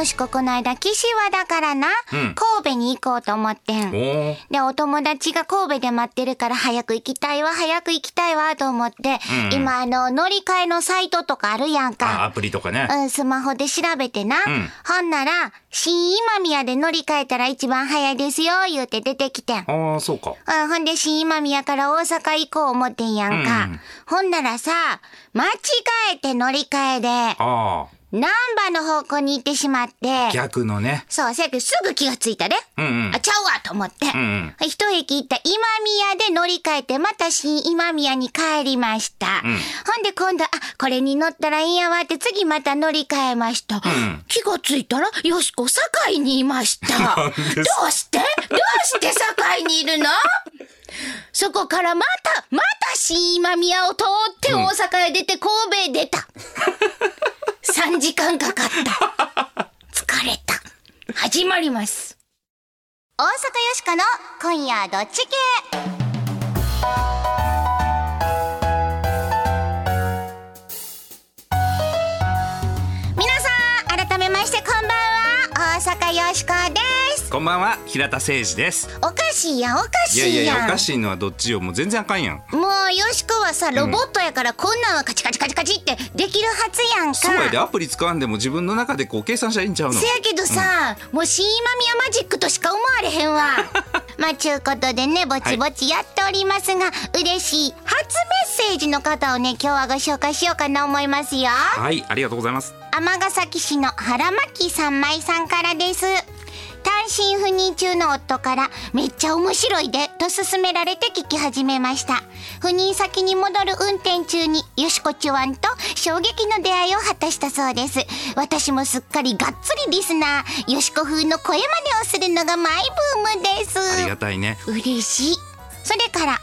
よしここの間、岸和田からな、うん神戸に行こうと思ってん。で、お友達が神戸で待ってるから早く行きたいわ、早く行きたいわ、と思って、うん今あの、乗り換えのサイトとかあるやんあ、か。アプリとかね。うん、スマホで調べてな。んほんなら、新今宮で乗り換えたら一番早いですよ、言うて出てきてん。ああ、そうか。うん、ほんで新今宮から大阪行こう思ってんやんか。うんほんならさ、間違えて乗り換えで、あ難波の方向に行ってしまってあ、、逆のね。そう、せやけどすぐ気がついたで。うんうんあ、ちゃうわと思って。んうん一駅行った今宮で乗り換えて、また新今宮に帰りました。ほんで今度、あ、これに乗ったらいいんやわって次また乗り換えました。ん気がついたら、よしこ、堺にいました。どうして？どうして堺にいるの？そこからまた、また新今宮を通って大阪へ出て神戸へ出た。3時間かかった。疲れた。始まります。大阪よしかの今夜どっち系？皆さん改めましてこんばんは大阪よしこですこんばんは、平田誠二です。おかしいやんおかしいやんいやいやおかしいのはどっちよ。もう全然あかんやん。もうよしこはさロボットやからこんなんはカチカチカチカチってできるはずやんかそうやで、アプリ使わんでも自分の中でこう計算したらいいんちゃうのせやけどさ、もう新今宮マジックとしか思われへんわ。まあ、ちゅうことでね、ぼちぼちやっておりますが、嬉しい初メッセージの方をね、今日はご紹介しようかな思いますよ。はい、ありがとうございます。尼崎市の原巻三枚さんからです。単身赴任中の夫からめっちゃ面白いでと勧められて聞き始めました。赴任先に戻る運転中によしこちゅわんと衝撃の出会いを果たしたそうです。私もすっかりがっつりリスナー。よしこ風の声真似をするのがマイブームです。ありがたいね。嬉しい。それから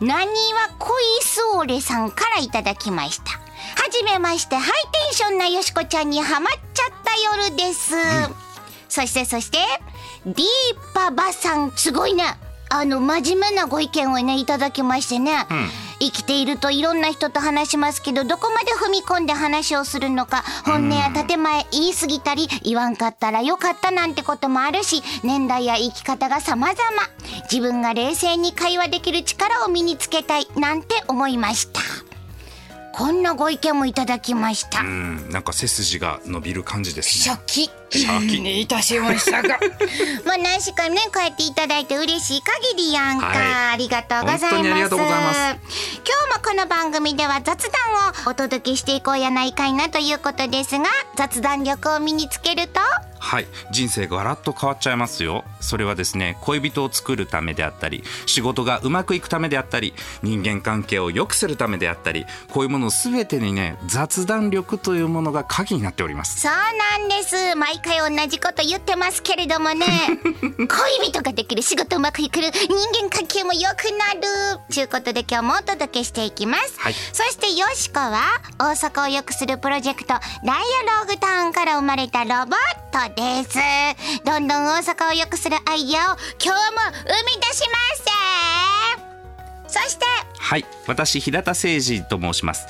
なにわ恋ソーレさんからいただきました。はじめましてハイテンションなよしこちゃんにハマっちゃった夜です、そしてそしてディーパバさんすごいね。あの真面目なご意見をねいただきましてね、生きているといろんな人と話しますけどどこまで踏み込んで話をするのか本音や建前言い過ぎたり言わんかったらよかったなんてこともあるし年代や生き方が様々。自分が冷静に会話できる力を身につけたいなんて思いましたこんなご意見もいただきました、うん、なんか背筋が伸びる感じですね。初期シャキ。いたしました。が まあ何しかねこうやっていただいて嬉しい限りやんか、はい。ありがとうございます。本当にありがとうございます。今日もこの番組では雑談をお届けしていこうやないかいなということですが雑談力を身につけるとはい、人生がガラッと変わっちゃいますよ。それはですね、恋人を作るためであったり、仕事がうまくいくためであったり、人間関係を良くするためであったり、こういうものすべてにね、雑談力というものが鍵になっております。そうなんです。毎回同じこと言ってますけれどもね。恋人ができる仕事うまくいくる人間関係も良くなるということで今日もお届けしていきます、はい。そしてよしこは大阪を良くするプロジェクトダイアローグタウンから生まれたロボットですどんどん大阪を良くするアイデアを今日も生み出しますそしてはい、私平田誠二と申します。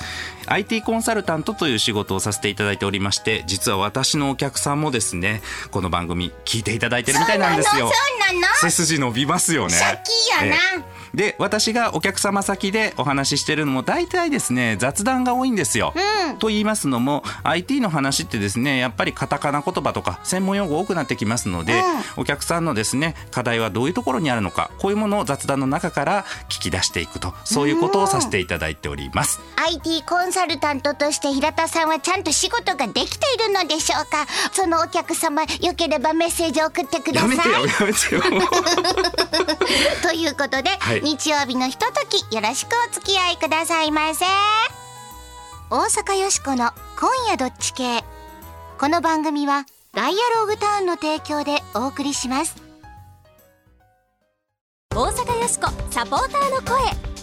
IT コンサルタントという仕事をさせていただいておりまして、実は私のお客さんもですね、この番組聞いていただいてるみたいなんですよ。そうなの背筋伸びますよね。シャキやなええで私がお客様先でお話ししてるのも大体ですね雑談が多いんですよ。と言いますのも IT の話ってですねやっぱりカタカナ言葉とか専門用語多くなってきますので、お客さんのですね課題はどういうところにあるのかこういうものを雑談の中から聞き出していくとそういうことをさせていただいております。IT コンサルタントとして平田さんはちゃんと仕事ができているのでしょうか？そのお客様よければメッセージを送ってくださいやめてよやめてよ。ということで、はい日曜日のひとときよろしくお付き合いくださいませ。大阪よしこの今夜どっち系。この番組はダイアログタウンの提供でお送りします。大阪よしこサポーターの声。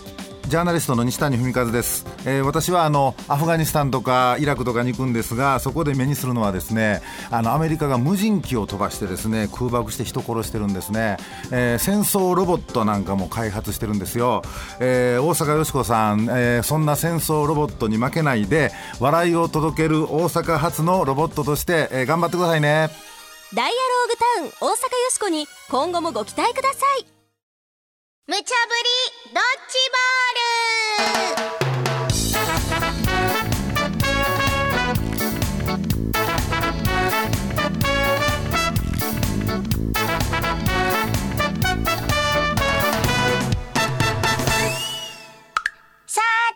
ジャーナリストの西谷文和です、えー、私はあのアフガニスタンとかイラクとかに行くんですがそこで目にするのはですねあのアメリカが無人機を飛ばしてですね空爆して人殺してるんですね、えー、戦争ロボットなんかも開発してるんですよ、えー、大阪よし子さん、えー、そんな戦争ロボットに負けないで笑いを届ける大阪発のロボットとして、えー、頑張ってくださいね。ダイアローグタウン大阪よしこに今後もご期待ください。無茶ぶりドッジボール。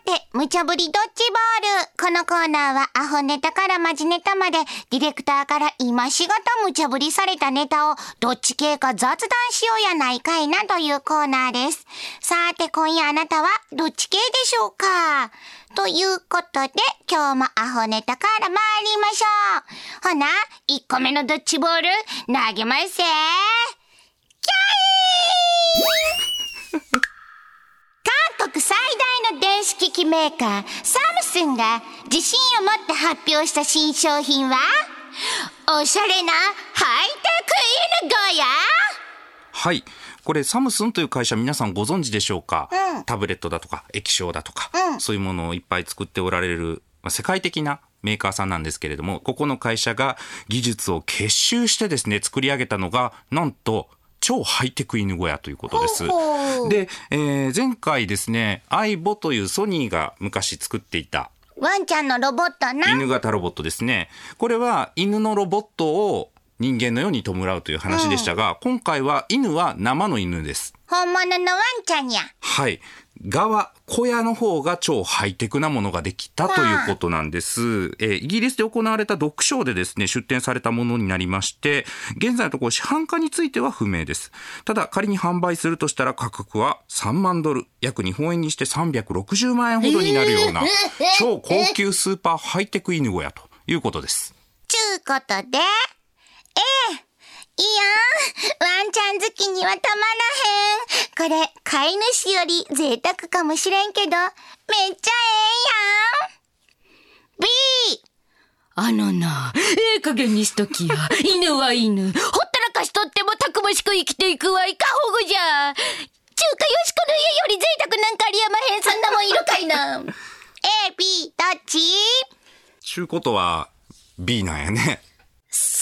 て無茶ぶりドッジボール。このコーナーはアホネタからマジネタまで、ディレクターから今しがた無茶ぶりされたネタを、どっち系か雑談しようやないかいなというコーナーです。さて今夜あなたはどっち系でしょうか？ということで、今日もアホネタから参りましょう。ほな、1個目のドッジボール、投げますせキャイ韓国最大の電子機器メーカー、サムスンが自信を持って発表した新商品は、おしゃれなハイテク犬小屋。はい。これサムスンという会社皆さんご存知でしょうか、うん、タブレットだとか液晶だとか、うん、そういうものをいっぱい作っておられる、まあ、世界的なメーカーさんなんですけれども、ここの会社が技術を結集してですね、作り上げたのが、なんと超ハイテク犬小屋ということです。で、えー、前回ですね、アイボというソニーが昔作っていたワンちゃんのロボットな。犬型ロボットですね。これは犬のロボットを人間のように弔うという話でしたが、うん、今回は犬は生の犬です。本物のワンちゃんや。はい。側、小屋の方が超ハイテクなものができたということなんです。えー、イギリスで行われた読書でですね、出展されたものになりまして、現在のところ市販化については不明です。ただ、仮に販売するとしたら価格は3万ドル、約日本円にして360万円ほどになるような、超高級スーパーハイテク犬小屋ということです。ちゅうことで、ええいやん、ワンちゃん好きにはたまらへん。これ、飼い主より贅沢かもしれんけど、めっちゃええやん。B! あのな、ええ加減にしときや。犬は犬。ほったらかしとってもたくましく生きていくわいかほぐじゃ。中華よしこの家より贅沢なんかありやまへん。そんなもんいるかいな。A, B, どっち？ちゅうことは、B なんやね。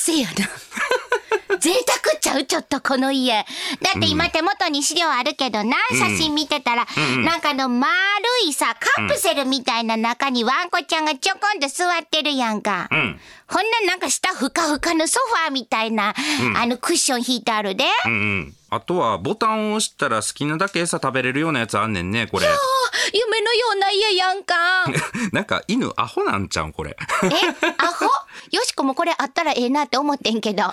せやな。贅沢ちゃうちょっとこの家。だって今手元に資料あるけどな、写真見てたら、なんかの丸いさ、カプセルみたいな中にワンコちゃんがちょこんと座ってるやんか。うん、ほんななんか下ふかふかのソファーみたいな、あのクッション引いてあるで。うんうんあとはボタンを押したら好きなだけ餌食べれるようなやつあんねんね、これ。夢のような家やんか。なんか犬アホなんちゃうん、これ。えアホ？よしこもこれあったらええなって思ってんけど。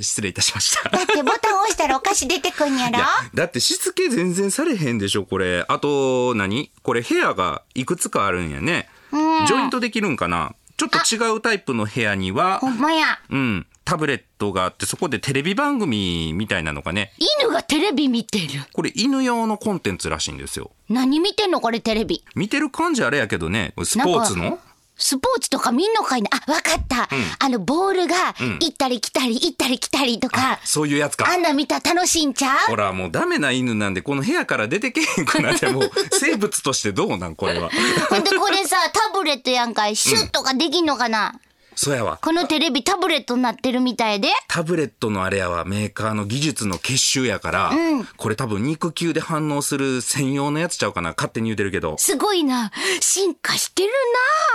失礼いたしました。だってボタン押したらお菓子出てくんやろ？だってしつけ全然されへんでしょ、これ。あと何、これ部屋がいくつかあるんやね。ジョイントできるんかな？ちょっと違うタイプの部屋には。ほんまや。うん。タブレットがあって、そこでテレビ番組みたいなのがね。犬がテレビ見てる。これ犬用のコンテンツらしいんですよ。何見てんのこれテレビ？見てる感じあれやけどね、スポーツの？スポーツとか見んのかいな？あ、わかった、うん、あの、ボールが、行ったり来たり、行ったり来たりとか。そういうやつか。あんな見たら楽しいんちゃう？ほら、もうダメな犬なんで、この部屋から出てけへんくなって、もう、生物としてどうなん？これは。ほんで、これさ、タブレットやんかい、シュッとかできんのかな、うんそうやわ。このテレビタブレットになってるみたいで。タブレットのあれやわ、メーカーの技術の結集やから、うん、これ多分肉球で反応する専用のやつちゃうかな。勝手に言うてるけど。すごいな。進化してる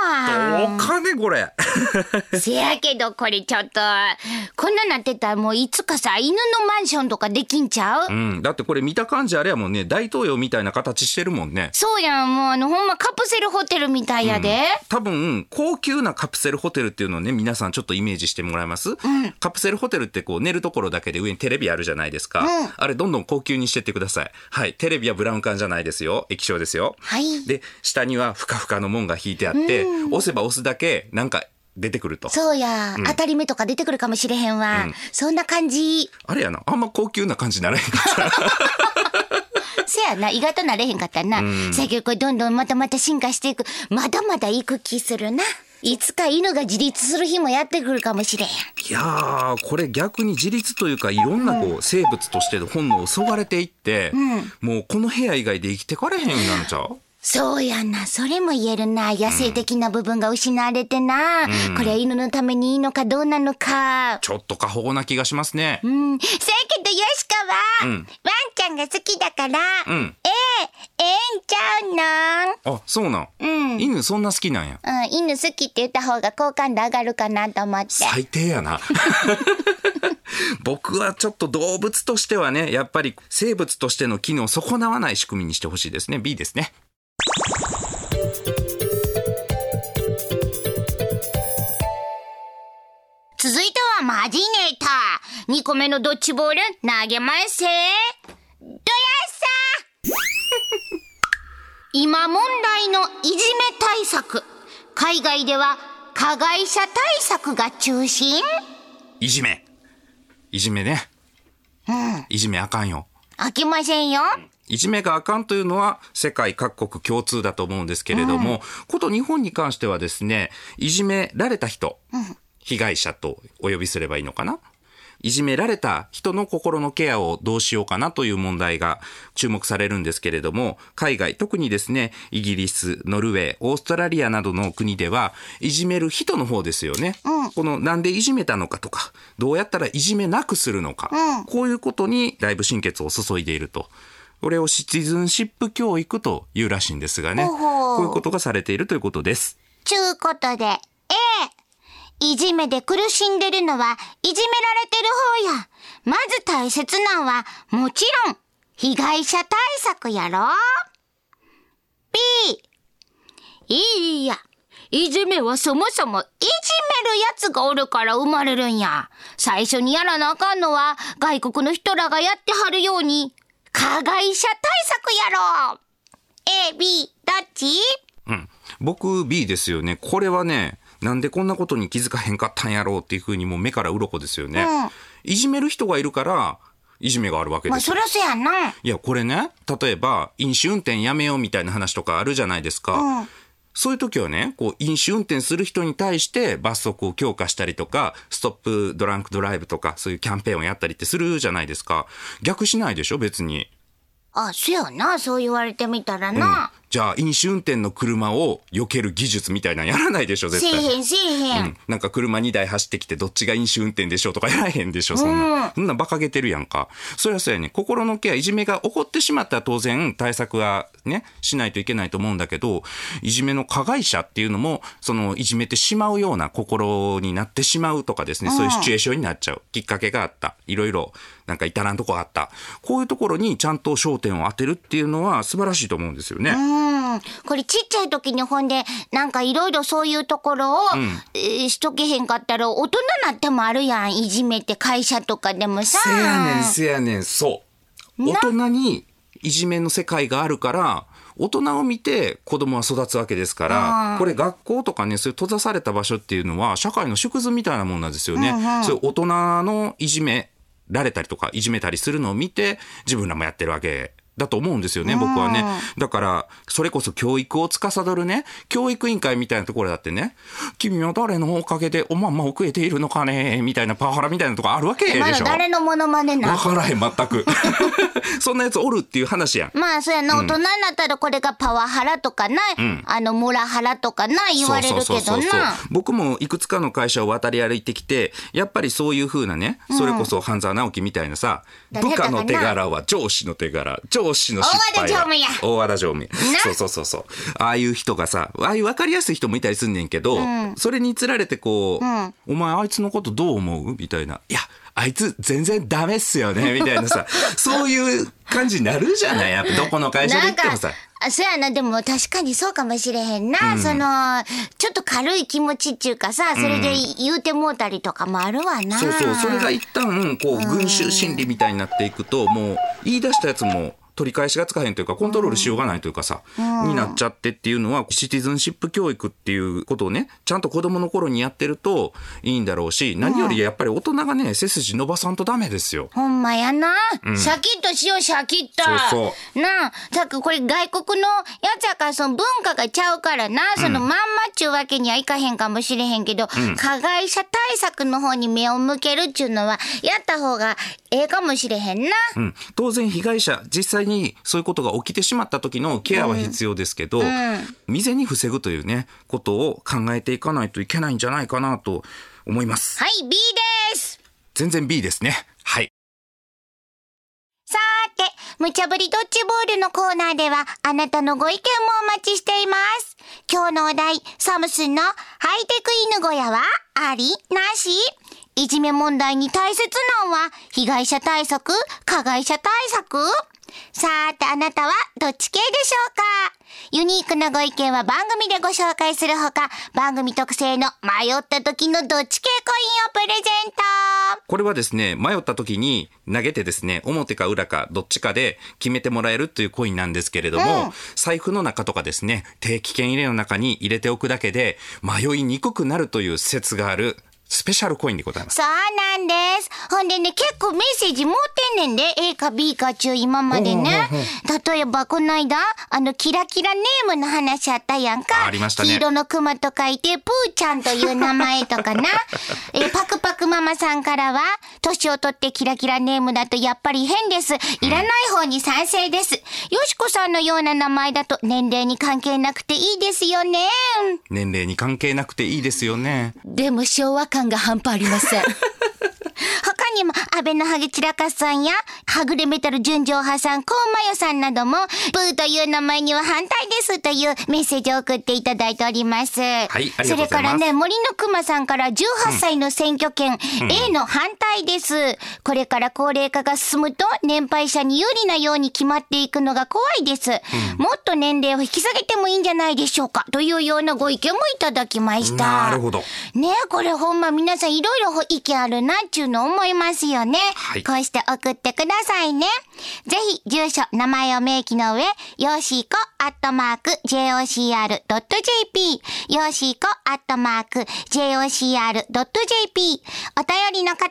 などうかね、これ。せやけど、これちょっと、こんななってたらもういつかさ、犬のマンションとかできんちゃう？うん。だってこれ見た感じあれやもんね、大統領みたいな形してるもんね。そうやん、もうあの、ほんまカプセルホテルみたいやで。うん、多分、高級なカプセルホテルっていうのをね、皆さんちょっとイメージしてもらえます、うん、カプセルホテルってこう寝るところだけで上にテレビあるじゃないですか、うん、あれどんどん高級にしてってください。はい。テレビはブラウン管じゃないですよ。液晶ですよ。はい。で下にはふかふかの門が引いてあって、うん、押せば押すだけなんか出てくると。そうや、うん、当たり目とか出てくるかもしれへんわ。うん、そんな感じ。あれやな、あんま高級な感じならへんかった。せやな、意外となれへんかったな。せやけどこれどんどんまたまた進化していく。まだまだ行く気するな。いつか犬が自立する日もやってくるかもしれん。いやーこれ逆に自立というかいろんなこう生物としての本能をそがれていって、もうこの部屋以外で生きてかれへんなんちゃう？そうやな、それも言えるな。野生的な部分が失われてな。これは犬のためにいいのかどうなのか。ちょっと過保護な気がしますね。うん。せやけど、よしかは、ワンちゃんが好きだから、んええ、ええんちゃうのあ、そうなん。うん犬そんな好きなんや。うん、犬好きって言った方が好感度上がるかなと思って。最低やな。僕はちょっと動物としてはね、やっぱり生物としての機能を損なわない仕組みにしてほしいですね。B ですね。続いてはマジネーター。2個目のドッジボール投げますせ。どやさ 今問題のいじめ対策。海外では加害者対策が中心いじめ。いじめね。いじめあかんよ。飽きませんよ。いじめがあかんというのは世界各国共通だと思うんですけれども、こと日本に関してはですね、いじめられた人、被害者とお呼びすればいいのかな？いじめられた人の心のケアをどうしようかなという問題が注目されるんですけれども、海外、特にですね、イギリス、ノルウェー、オーストラリアなどの国では、いじめる人の方ですよね。このなんでいじめたのかとか、どうやったらいじめなくするのか、こういうことにだいぶ心血を注いでいると。これをシチズンシップ教育というらしいんですがね。こういうことがされているということです。ちゅうことで、A。いじめで苦しんでるのは、いじめられてる方や。まず大切なんは、もちろん、被害者対策やろ ?B。いいや。いじめはそもそもいじめるやつがおるから生まれるんや。最初にやらなあかんのは、外国の人らがやってはるように、加害者対策やろ !A、B、どっち？うん。僕 B ですよね。これはね、なんでこんなことに気づかへんかったんやろうっていうふうにもう目から鱗ですよね。いじめる人がいるから、いじめがあるわけまあ、ですよ。そりゃそやな。いや、これね、例えば、飲酒運転やめようみたいな話とかあるじゃないですか。そういう時はね、こう、飲酒運転する人に対して罰則を強化したりとか、ストップドランクドライブとか、そういうキャンペーンをやったりってするじゃないですか。逆しないでしょ、別に。あ、そやな。そう言われてみたらな。じゃあ、飲酒運転の車を避ける技術みたいなのやらないでしょ、絶対。せえへんせえへん。うんなんか車2台走ってきてどっちが飲酒運転でしょうとかやらへんでしょ、そんな。そんな馬鹿げてるやんか。そりゃそうやね。心のケア、いじめが起こってしまったら当然対策はね、しないといけないと思うんだけど、いじめの加害者っていうのも、そのいじめてしまうような心になってしまうとかですね、そういうシチュエーションになっちゃう。きっかけがあった。いろいろ、なんか至らんとこあった。こういうところにちゃんと焦点を当てるっていうのは素晴らしいと思うんですよね。うん。これちっちゃい時にほんで、なんかいろいろそういうところを、えーしとけへんかったら大人なってもあるやん。いじめって会社とかでもさ。せやねん、せやねん、そう。大人にいじめの世界があるから、大人を見て子供は育つわけですから、これ学校とかね、そういう閉ざされた場所っていうのは社会の縮図みたいなもんなんですよね。そういう大人のいじめられたりとか、いじめたりするのを見て、自分らもやってるわけ。だと思うんですよね、僕はね。だから、それこそ教育を司るね、教育委員会みたいなところだってね、君は誰のおかげでおまんまを食えているのかね、みたいなパワハラみたいなとこあるわけでしょ？まだ誰のモノマネなわからへん、全く。そんなやつおるっていう話やん。まあ、そうやな、大人になったらこれがパワハラとかな、あの、モラハラとかな、言われるけどな。僕もいくつかの会社を渡り歩いてきて、やっぱりそういう風なね、それこそ半沢直樹みたいなさ、誰やったかな？部下の手柄は上司の手柄、上司の失敗は大和田常務や大和田常務。そうそうそうそう。ああいう人がさ、ああいう分かりやすい人もいたりすんねんけど、それにつられてこう、お前あいつのことどう思う？みたいな。いや、あいつ全然ダメっすよね、みたいなさ、そういう感じになるじゃない？やっぱどこの会社で行ってもさ。、あそうやな、でも確かにそうかもしれへんな。その、ちょっと軽い気持ちっていうかさ、それで言うてもうたりとかもあるわな。そうそう、それが一旦、こう、群衆心理みたいになっていくと、もう、言い出したやつも、取り返しがつかへんというか、コントロールしようがないというかさ、になっちゃってっていうのは、シティズンシップ教育っていうことをね、ちゃんと子供の頃にやってるといいんだろうし、何よりやっぱり大人がね、背筋筋伸ばさんとダメですよ。ほんまやな。シャキッとしよう、シャキッと。そうそなあ、さっきこれ外国のやつやから、その文化がちゃうからな、そのまんまっちゅうわけにはいかへんかもしれへんけど、加害者対策の方に目を向けるっちゅうのは、やった方がええかもしれへんな。うん、当然被害者実際にそういうことが起きてしまった時のケアは必要ですけど、未然に防ぐというねことを考えていかないといけないんじゃないかなと思います。はい、B です。全然 B ですね。はい。さーて、無茶ぶりドッジボールのコーナーでは、あなたのご意見もお待ちしています。今日のお題、サムスンのハイテク犬小屋は、ありなし。いじめ問題に大切なのは、被害者対策加害者対策さーて、あなたはどっち系でしょうか？ユニークなご意見は番組でご紹介するほか、番組特製の迷った時のどっち系コインをプレゼント。これはですね迷った時に投げてですね表か裏かどっちかで決めてもらえるというコインなんですけれども、財布の中とかですね定期券入れの中に入れておくだけで迷いにくくなるという説があるスペシャルコインでございますそうなんです。ほんでね、結構メッセージ持ってんねんで、A か B か中今までね。例えば、この間、あの、キラキラネームの話あったやんか。あありましたね黄色のクマと書いて、プーちゃんという名前とかな。え、パクパクママさんからは、年を取ってキラキラネームだとやっぱり変です。いらない方に賛成です。よしこさんのような名前だと年齢に関係なくていいですよね。年齢に関係なくていいですよねでも昭和感が半端ありません。他にも、安倍のハゲチラカさんや、はぐれメタル純情派さん、コウマヨさんなども、ブーという名前には反対ですというメッセージを送っていただいております。はいありがとうございますそれからね、森の熊さんから18歳の選挙権、A の反対です。これから高齢化が進むと、年配者に有利なように決まっていくのが怖いです。もっと年齢を引き下げてもいいんじゃないでしょうか、というようなご意見もいただきました。なるほどねえ、これほんま皆さんいろいろ意見あるなっちゅうの思いますよね。はいこうして送ってくださいね。ぜひ、住所、名前を明記の上、よーしーこ、アットマーク、jocr.jp、よーしーこ、アットマーク、jocr.jp。お便りの方は、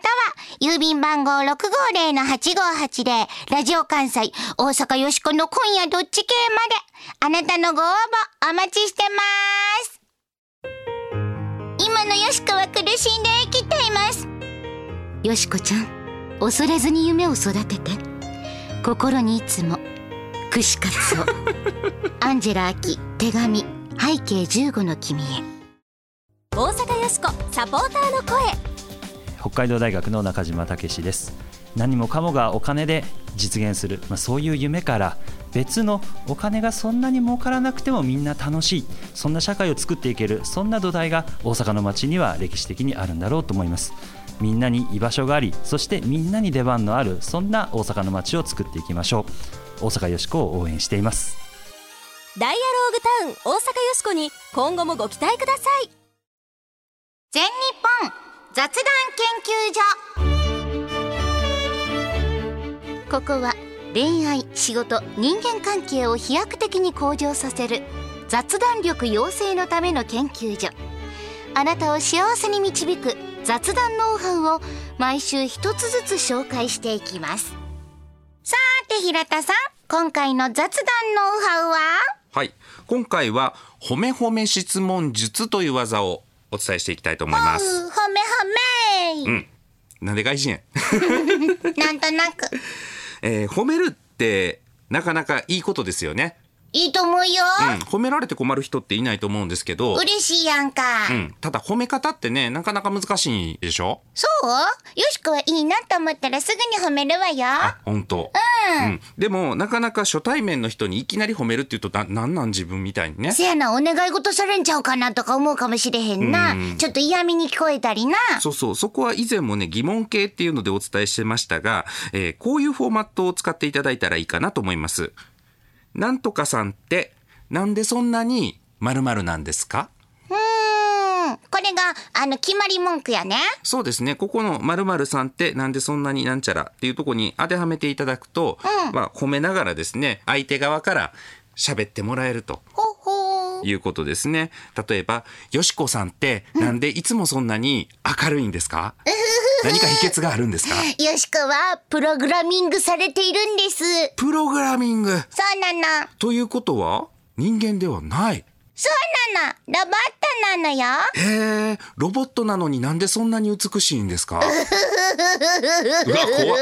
郵便番号650-8580、ラジオ関西、大阪よしこの今夜どっち系まで、あなたのご応募、お待ちしてます。今のよしこは苦しんで生きています。よしこちゃん恐れずに夢を育てて。心にいつも串カツを。アンジェラ・アキ手紙背景15の君へ。大阪よしこサポーターの声。北海道大学の中島武史です。何もかもがお金で実現する、まあ、そういう夢から別のお金がそんなに儲からなくてもみんな楽しい。そんな社会を作っていける。そんな土台が大阪の街には歴史的にあるんだろうと思いますみんなに居場所がありそしてみんなに出番のあるそんな大阪の街を作っていきましょう。大阪よしこを応援しています。ダイアローグタウン大阪よしこに今後もご期待ください全日本雑談研究所。ここは恋愛仕事人間関係を飛躍的に向上させる雑談力養成のための研究所。あなたを幸せに導く雑談ノウハウを毎週一つずつ紹介していきます。さーて平田さん。今回の雑談ノウハウは？はい。今回は褒め褒め質問術という技をお伝えしていきたいと思いまうす褒め褒め、うん。なんで外人や。なんとなく。えー褒めるってなかなかいいことですよね、いいと思うよ、うん、褒められて困る人っていないと思うんですけど、嬉しいやんか、うん、ただ褒め方ってねなかなか難しいでしょ？そう？よしこはいいなと思ったらすぐに褒めるわよ。あ本当。うん、でもなかなか初対面の人にいきなり褒めるっていうとななんなん自分みたいにね？せやな、お願い事されんちゃうかなとか思うかもしれへんな。ちょっと嫌味に聞こえたりな。そうそう。そこは以前もね疑問形っていうのでお伝えしてましたが、えーこういうフォーマットを使っていただいたらいいかなと思いますなんとかさんってなんでそんなに〇〇なんですか？うーん。これが、あの、決まり文句やね。そうですね。ここの〇〇さんってなんでそんなになんちゃらっていうところに当てはめていただくと、まあ褒めながらですね、相手側から喋ってもらえると。いうことですね。例えば、よしこさんってなんでいつもそんなに明るいんですか？何か秘訣があるんですか？よしこはプログラミングされているんです。プログラミングそうなの。ということは人間ではないそうなの。ロボットなのよ。へえロボットなのになんでそんなに美しいんですか？うわ怖っ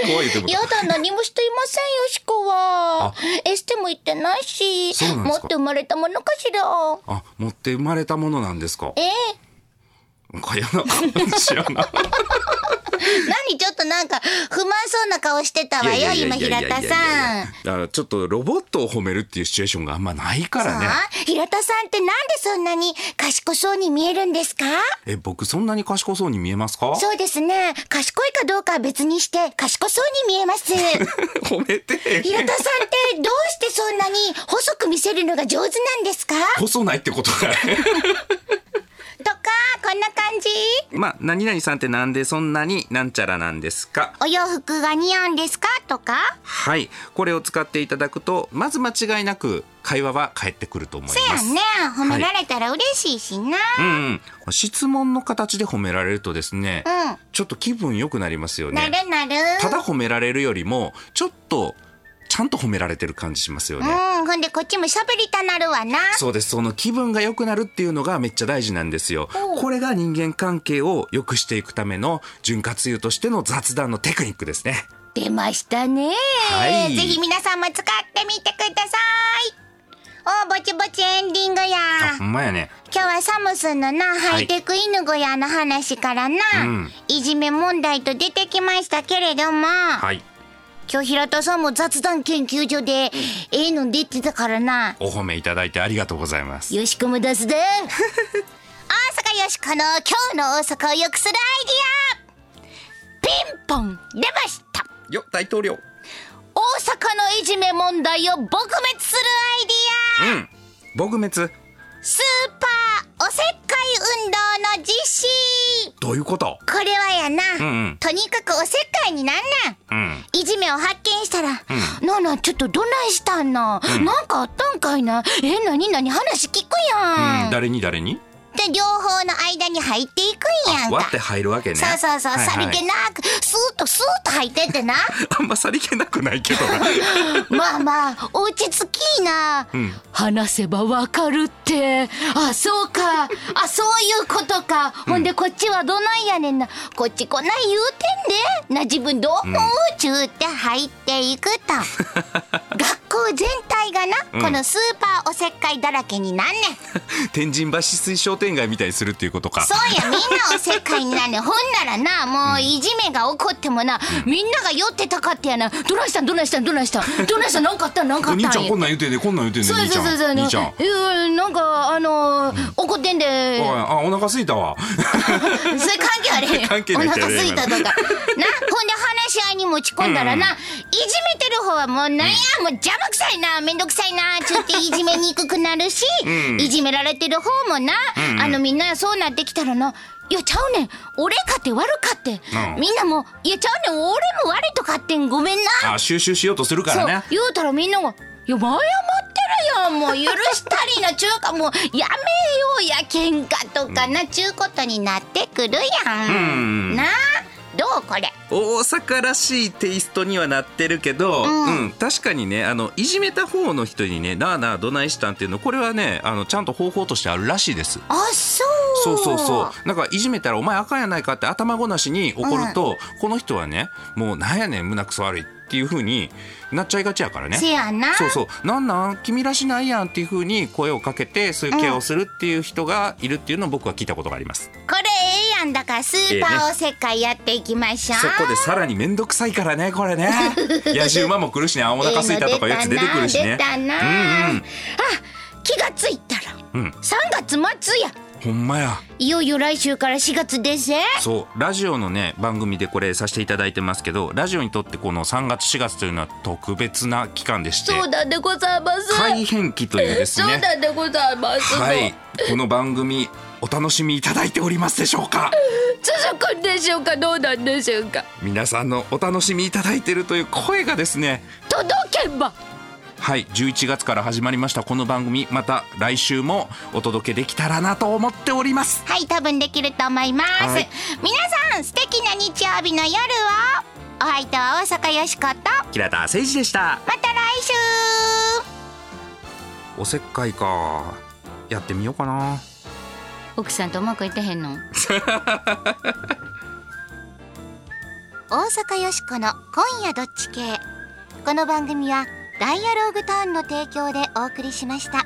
怖いでもやだ、何もしていませんよしこは。エステも行ってないし持って生まれたものかしら。あ持って生まれたものなんですか？えなんか嫌な感じやな。何ちょっとなんか不満そうな顔してたわよ、今平田さん。だからちょっとロボットを褒めるっていうシチュエーションがあんまないからね。平田さんってなんでそんなに賢そうに見えるんですか？え僕そんなに賢そうに見えますか？そうですね。賢いかどうかは別にして、賢そうに見えます。褒めて。平田さんってどうしてそんなに細く見せるのが上手なんですか？細ないってことだねとか、こんな感じ？まあ何々さんってなんでそんなになんちゃらなんですか？お洋服が似合うんですか？とか？はい。これを使っていただくとまず間違いなく会話は返ってくると思います。せやね。褒められたら嬉しいしな。うんうん、質問の形で褒められるとですね、うん。ちょっと気分良くなりますよなねるなる。ただ褒められるよりもちょっとちゃんと褒められてる感じしますよね、うん、ほんでこっちも喋りたなるわな。そうです。その気分が良くなるっていうのがめっちゃ大事なんですよ。これが人間関係を良くしていくための潤滑油としての雑談のテクニックですね。出ましたね。はい。ぜひ皆さんも使ってみてください。おぼちぼちエンディングや。あほんまやね。今日はサムスンのな、ハイテク犬小屋の話からな、うん。いじめ問題と出てきましたけれども、はい今日平田さんも雑談研究所で、ええの出てたからな、お褒めいただいてありがとうございます。よしこも雑談大阪よしこの今日の大阪を良くするアイディア。ピンポン出ました。よ大統領。大阪のいじめ問題を撲滅するアイディア。うん。撲滅。スーパーおせっかい運動の実施。どういうこと？これはやな、うんうん。とにかくおせっかいになんねん。うん。いじめを発見したら、なあなあちょっとどないしたんな、なんかあったんかいな？えなになに話聞くやん、うん。誰に？誰に？で両方の間に入っていくんやんか。割って入るわけね。そうそうそう、はいはい。さりげなくスーッとスーッと入ってってな。あんまさりげなくないけどな。まあまあ落ち着きいな、ん。話せばわかるって。あそうか。あそういうことか、ほんでこっちはどないやねんな。こっちこない言うてんで。な自分どう思うちゅうて入っていくと。学校全体がな、うん。このスーパーおせっかいだらけになんねん。天神橋水商店街みたいにするっていうことか。そうやみんなおせっかいになんねん。ほんならなもういじめが起こってもな、みんなが酔ってたかってやな。どないしたん？どないしたん？どないしたん？どないしたん？なんかあった？んなんかあったん？兄ちゃんこんなん言うてんねこんなん言うてんねそうそうそうそう。ん。兄ちゃん。なんかあのー怒ってんで。あお腹すいたわ。それ関係あれへん。関係ないお腹すいたとか。なほんで話し合いに持ち込んだらな、いじめてる方はもうなんや、もう邪魔くさいなめんどくさいなちゅっていじめにくくなるし、ん。いじめられてる方もな、あのみんなそうなってきたらないやちゃうねん俺かって悪かって、うん。みんなもいやちゃうねん俺も悪いとかってんごめんな。あ収集しようとするからね。言うたらみんなが「いや謝ってるやんもう許したりなちゅうかもうやめようや喧嘩とかなちゅうことになってくるやん、うん。なあどうこれ？大阪らしいテイストにはなってるけど、うん。うん確かにねあのいじめた方の人にねなあなあどないしたんっていうのこれはねあのちゃんと方法としてあるらしいです。あそう。そうそうそう。なんかいじめたらお前あかんやないかって頭ごなしに怒ると、この人はねもうなんやねん胸くそ悪いっていう風になっちゃいがちやからね。せやな。そうそう。なんなん？君らしないやんっていう風に声をかけてそういうケアをするっていう人がいるっていうのを僕は聞いたことがあります。これええやんだからスーパーおせっかいやっていきましょう、そこでさらに面倒くさいからねこれね。野じ馬も来るしねあお腹すいたとかいうやつ出てくるしね。出たな、うんうん。あ気がついたら。うん。3月末やほんまや。いよいよ来週から4月です。ねそうラジオのね番組でこれさせていただいてますけどラジオにとってこの3月4月というのは特別な期間でしてそうなんでございます。改変期というです そうねなんでございます、はい。この番組お楽しみいただいておりますでしょうか？続くんでしょうか？どうなんでしょうか？皆さんのお楽しみいただいているという声がですね届けばはい11月から始まりましたこの番組また来週もお届けできたらなと思っております。はい多分できると思います、はい。皆さん素敵な日曜日の夜をお相手は大阪よしこと平田誠二でした。また来週。おせっかいか。やってみようかな。奥さんとうまくいってへんの？大阪よしこの今夜どっち系。この番組はダイアローグターンの提供でお送りしました。